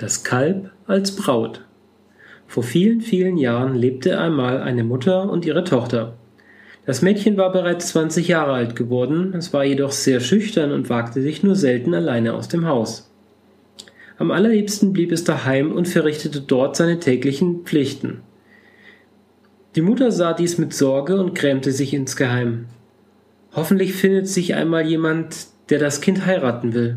Das Kalb als Braut. Vor vielen, vielen Jahren lebte einmal eine Mutter und ihre Tochter. Das Mädchen war bereits 20 Jahre alt geworden, es war jedoch sehr schüchtern und wagte sich nur selten alleine aus dem Haus. Am allerliebsten blieb es daheim und verrichtete dort seine täglichen Pflichten. Die Mutter sah dies mit Sorge und grämte sich insgeheim. Hoffentlich findet sich einmal jemand, der das Kind heiraten will.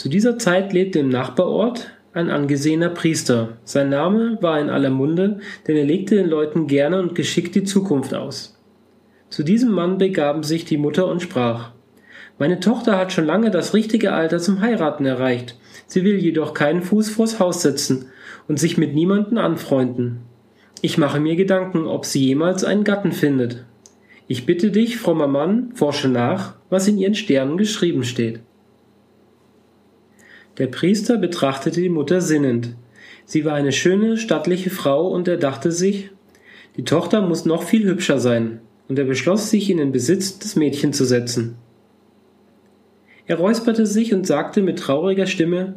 Zu dieser Zeit lebte im Nachbarort ein angesehener Priester. Sein Name war in aller Munde, denn er legte den Leuten gerne und geschickt die Zukunft aus. Zu diesem Mann begaben sich die Mutter und sprach Meine Tochter hat schon lange das richtige Alter zum Heiraten erreicht, sie will jedoch keinen Fuß vors Haus setzen und sich mit niemanden anfreunden. Ich mache mir Gedanken, ob sie jemals einen Gatten findet. Ich bitte dich, frommer Mann, forsche nach, was in ihren Sternen geschrieben steht. Der Priester betrachtete die Mutter sinnend. Sie war eine schöne, stattliche Frau, und er dachte sich, die Tochter muss noch viel hübscher sein, und er beschloss, sich in den Besitz des Mädchens zu setzen. Er räusperte sich und sagte mit trauriger Stimme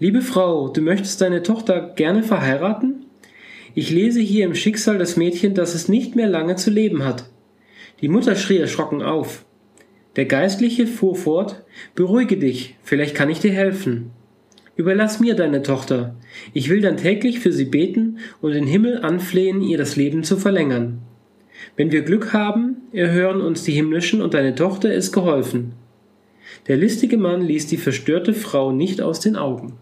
Liebe Frau, du möchtest deine Tochter gerne verheiraten? Ich lese hier im Schicksal des Mädchens, dass es nicht mehr lange zu leben hat. Die Mutter schrie erschrocken auf. Der Geistliche fuhr fort Beruhige dich, vielleicht kann ich dir helfen. Überlass mir deine Tochter. Ich will dann täglich für sie beten und den Himmel anflehen, ihr das Leben zu verlängern. Wenn wir Glück haben, erhören uns die Himmlischen und deine Tochter ist geholfen. Der listige Mann ließ die verstörte Frau nicht aus den Augen.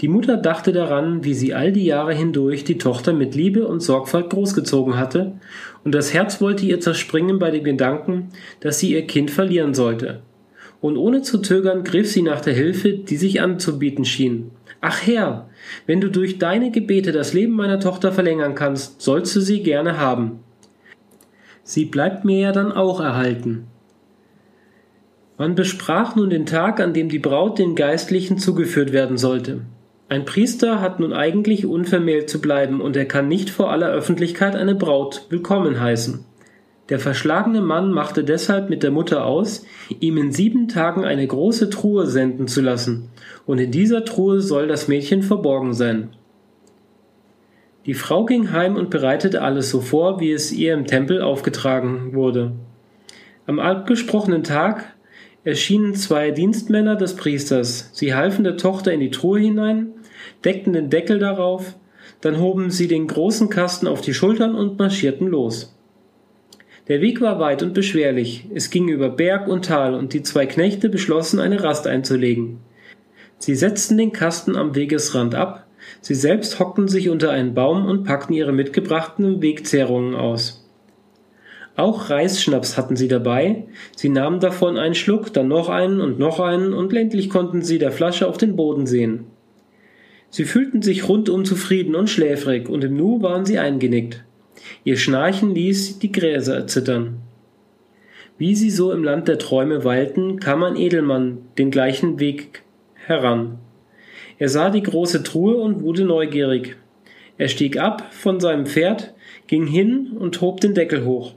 Die Mutter dachte daran, wie sie all die Jahre hindurch die Tochter mit Liebe und Sorgfalt großgezogen hatte, und das Herz wollte ihr zerspringen bei dem Gedanken, dass sie ihr Kind verlieren sollte und ohne zu zögern griff sie nach der Hilfe, die sich anzubieten schien. Ach Herr, wenn du durch deine Gebete das Leben meiner Tochter verlängern kannst, sollst du sie gerne haben. Sie bleibt mir ja dann auch erhalten. Man besprach nun den Tag, an dem die Braut den Geistlichen zugeführt werden sollte. Ein Priester hat nun eigentlich unvermählt zu bleiben, und er kann nicht vor aller Öffentlichkeit eine Braut willkommen heißen. Der verschlagene Mann machte deshalb mit der Mutter aus, ihm in sieben Tagen eine große Truhe senden zu lassen, und in dieser Truhe soll das Mädchen verborgen sein. Die Frau ging heim und bereitete alles so vor, wie es ihr im Tempel aufgetragen wurde. Am abgesprochenen Tag erschienen zwei Dienstmänner des Priesters. Sie halfen der Tochter in die Truhe hinein, deckten den Deckel darauf, dann hoben sie den großen Kasten auf die Schultern und marschierten los. Der Weg war weit und beschwerlich, es ging über Berg und Tal, und die zwei Knechte beschlossen, eine Rast einzulegen. Sie setzten den Kasten am Wegesrand ab, sie selbst hockten sich unter einen Baum und packten ihre mitgebrachten Wegzehrungen aus. Auch Reisschnaps hatten sie dabei, sie nahmen davon einen Schluck, dann noch einen und noch einen, und endlich konnten sie der Flasche auf den Boden sehen. Sie fühlten sich rundum zufrieden und schläfrig, und im Nu waren sie eingenickt. Ihr Schnarchen ließ die Gräser erzittern. Wie sie so im Land der Träume weilten, kam ein Edelmann den gleichen Weg heran. Er sah die große Truhe und wurde neugierig. Er stieg ab von seinem Pferd, ging hin und hob den Deckel hoch.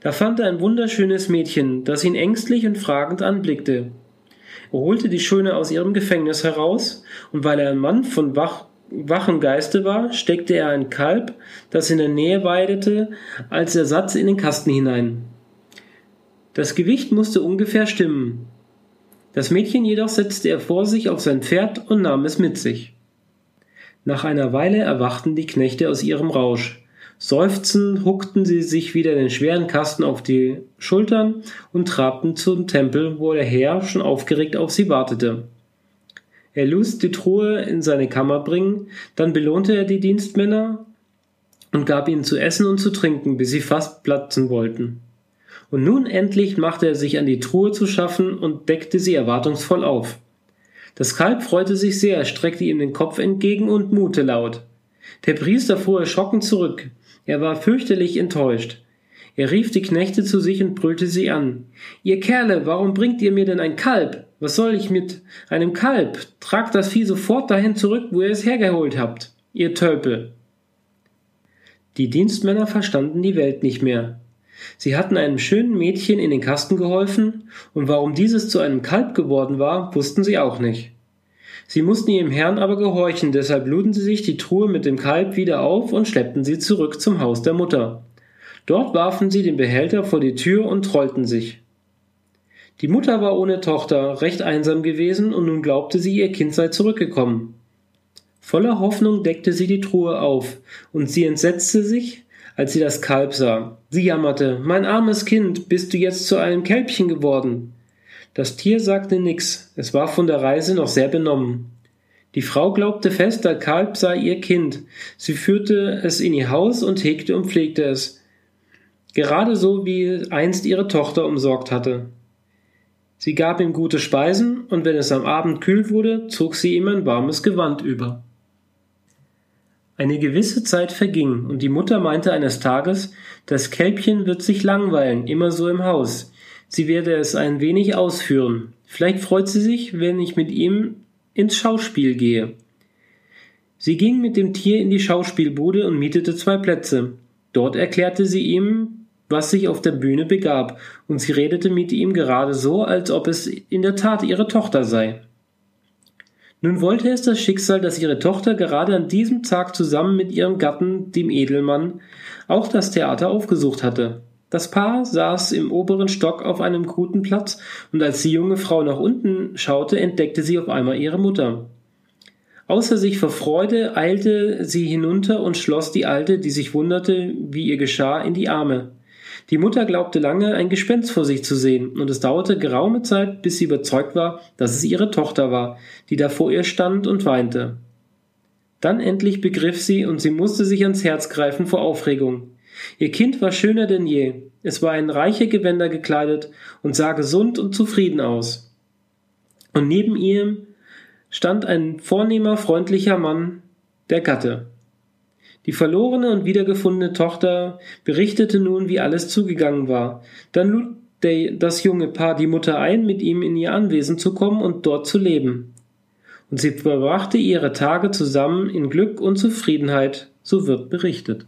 Da fand er ein wunderschönes Mädchen, das ihn ängstlich und fragend anblickte. Er holte die Schöne aus ihrem Gefängnis heraus, und weil er ein Mann von wach wachen Geiste war, steckte er ein Kalb, das in der Nähe weidete, als Ersatz in den Kasten hinein. Das Gewicht musste ungefähr stimmen. Das Mädchen jedoch setzte er vor sich auf sein Pferd und nahm es mit sich. Nach einer Weile erwachten die Knechte aus ihrem Rausch. Seufzend huckten sie sich wieder den schweren Kasten auf die Schultern und trabten zum Tempel, wo der Herr schon aufgeregt auf sie wartete. Er ließ die Truhe in seine Kammer bringen, dann belohnte er die Dienstmänner und gab ihnen zu essen und zu trinken, bis sie fast platzen wollten. Und nun endlich machte er sich an die Truhe zu schaffen und deckte sie erwartungsvoll auf. Das Kalb freute sich sehr, streckte ihm den Kopf entgegen und mute laut. Der Priester fuhr erschrocken zurück. Er war fürchterlich enttäuscht. Er rief die Knechte zu sich und brüllte sie an. Ihr Kerle, warum bringt ihr mir denn ein Kalb? Was soll ich mit einem Kalb? Tragt das Vieh sofort dahin zurück, wo ihr es hergeholt habt, ihr Tölpel. Die Dienstmänner verstanden die Welt nicht mehr. Sie hatten einem schönen Mädchen in den Kasten geholfen, und warum dieses zu einem Kalb geworden war, wussten sie auch nicht. Sie mussten ihrem Herrn aber gehorchen, deshalb luden sie sich die Truhe mit dem Kalb wieder auf und schleppten sie zurück zum Haus der Mutter. Dort warfen sie den Behälter vor die Tür und trollten sich. Die Mutter war ohne Tochter, recht einsam gewesen, und nun glaubte sie, ihr Kind sei zurückgekommen. Voller Hoffnung deckte sie die Truhe auf, und sie entsetzte sich, als sie das Kalb sah. Sie jammerte, mein armes Kind, bist du jetzt zu einem Kälbchen geworden? Das Tier sagte nix, es war von der Reise noch sehr benommen. Die Frau glaubte fest, der Kalb sei ihr Kind. Sie führte es in ihr Haus und hegte und pflegte es. Gerade so, wie einst ihre Tochter umsorgt hatte. Sie gab ihm gute Speisen, und wenn es am Abend kühl wurde, zog sie ihm ein warmes Gewand über. Eine gewisse Zeit verging, und die Mutter meinte eines Tages, das Kälbchen wird sich langweilen, immer so im Haus. Sie werde es ein wenig ausführen. Vielleicht freut sie sich, wenn ich mit ihm ins Schauspiel gehe. Sie ging mit dem Tier in die Schauspielbude und mietete zwei Plätze. Dort erklärte sie ihm, was sich auf der Bühne begab, und sie redete mit ihm gerade so, als ob es in der Tat ihre Tochter sei. Nun wollte es das Schicksal, dass ihre Tochter gerade an diesem Tag zusammen mit ihrem Gatten, dem Edelmann, auch das Theater aufgesucht hatte. Das Paar saß im oberen Stock auf einem guten Platz, und als die junge Frau nach unten schaute, entdeckte sie auf einmal ihre Mutter. Außer sich vor Freude eilte sie hinunter und schloss die Alte, die sich wunderte, wie ihr geschah, in die Arme. Die Mutter glaubte lange, ein Gespenst vor sich zu sehen, und es dauerte geraume Zeit, bis sie überzeugt war, dass es ihre Tochter war, die da vor ihr stand und weinte. Dann endlich begriff sie, und sie musste sich ans Herz greifen vor Aufregung. Ihr Kind war schöner denn je, es war in reiche Gewänder gekleidet und sah gesund und zufrieden aus. Und neben ihm stand ein vornehmer, freundlicher Mann, der Gatte. Die verlorene und wiedergefundene Tochter berichtete nun, wie alles zugegangen war. Dann lud das junge Paar die Mutter ein, mit ihm in ihr Anwesen zu kommen und dort zu leben. Und sie verbrachte ihre Tage zusammen in Glück und Zufriedenheit, so wird berichtet.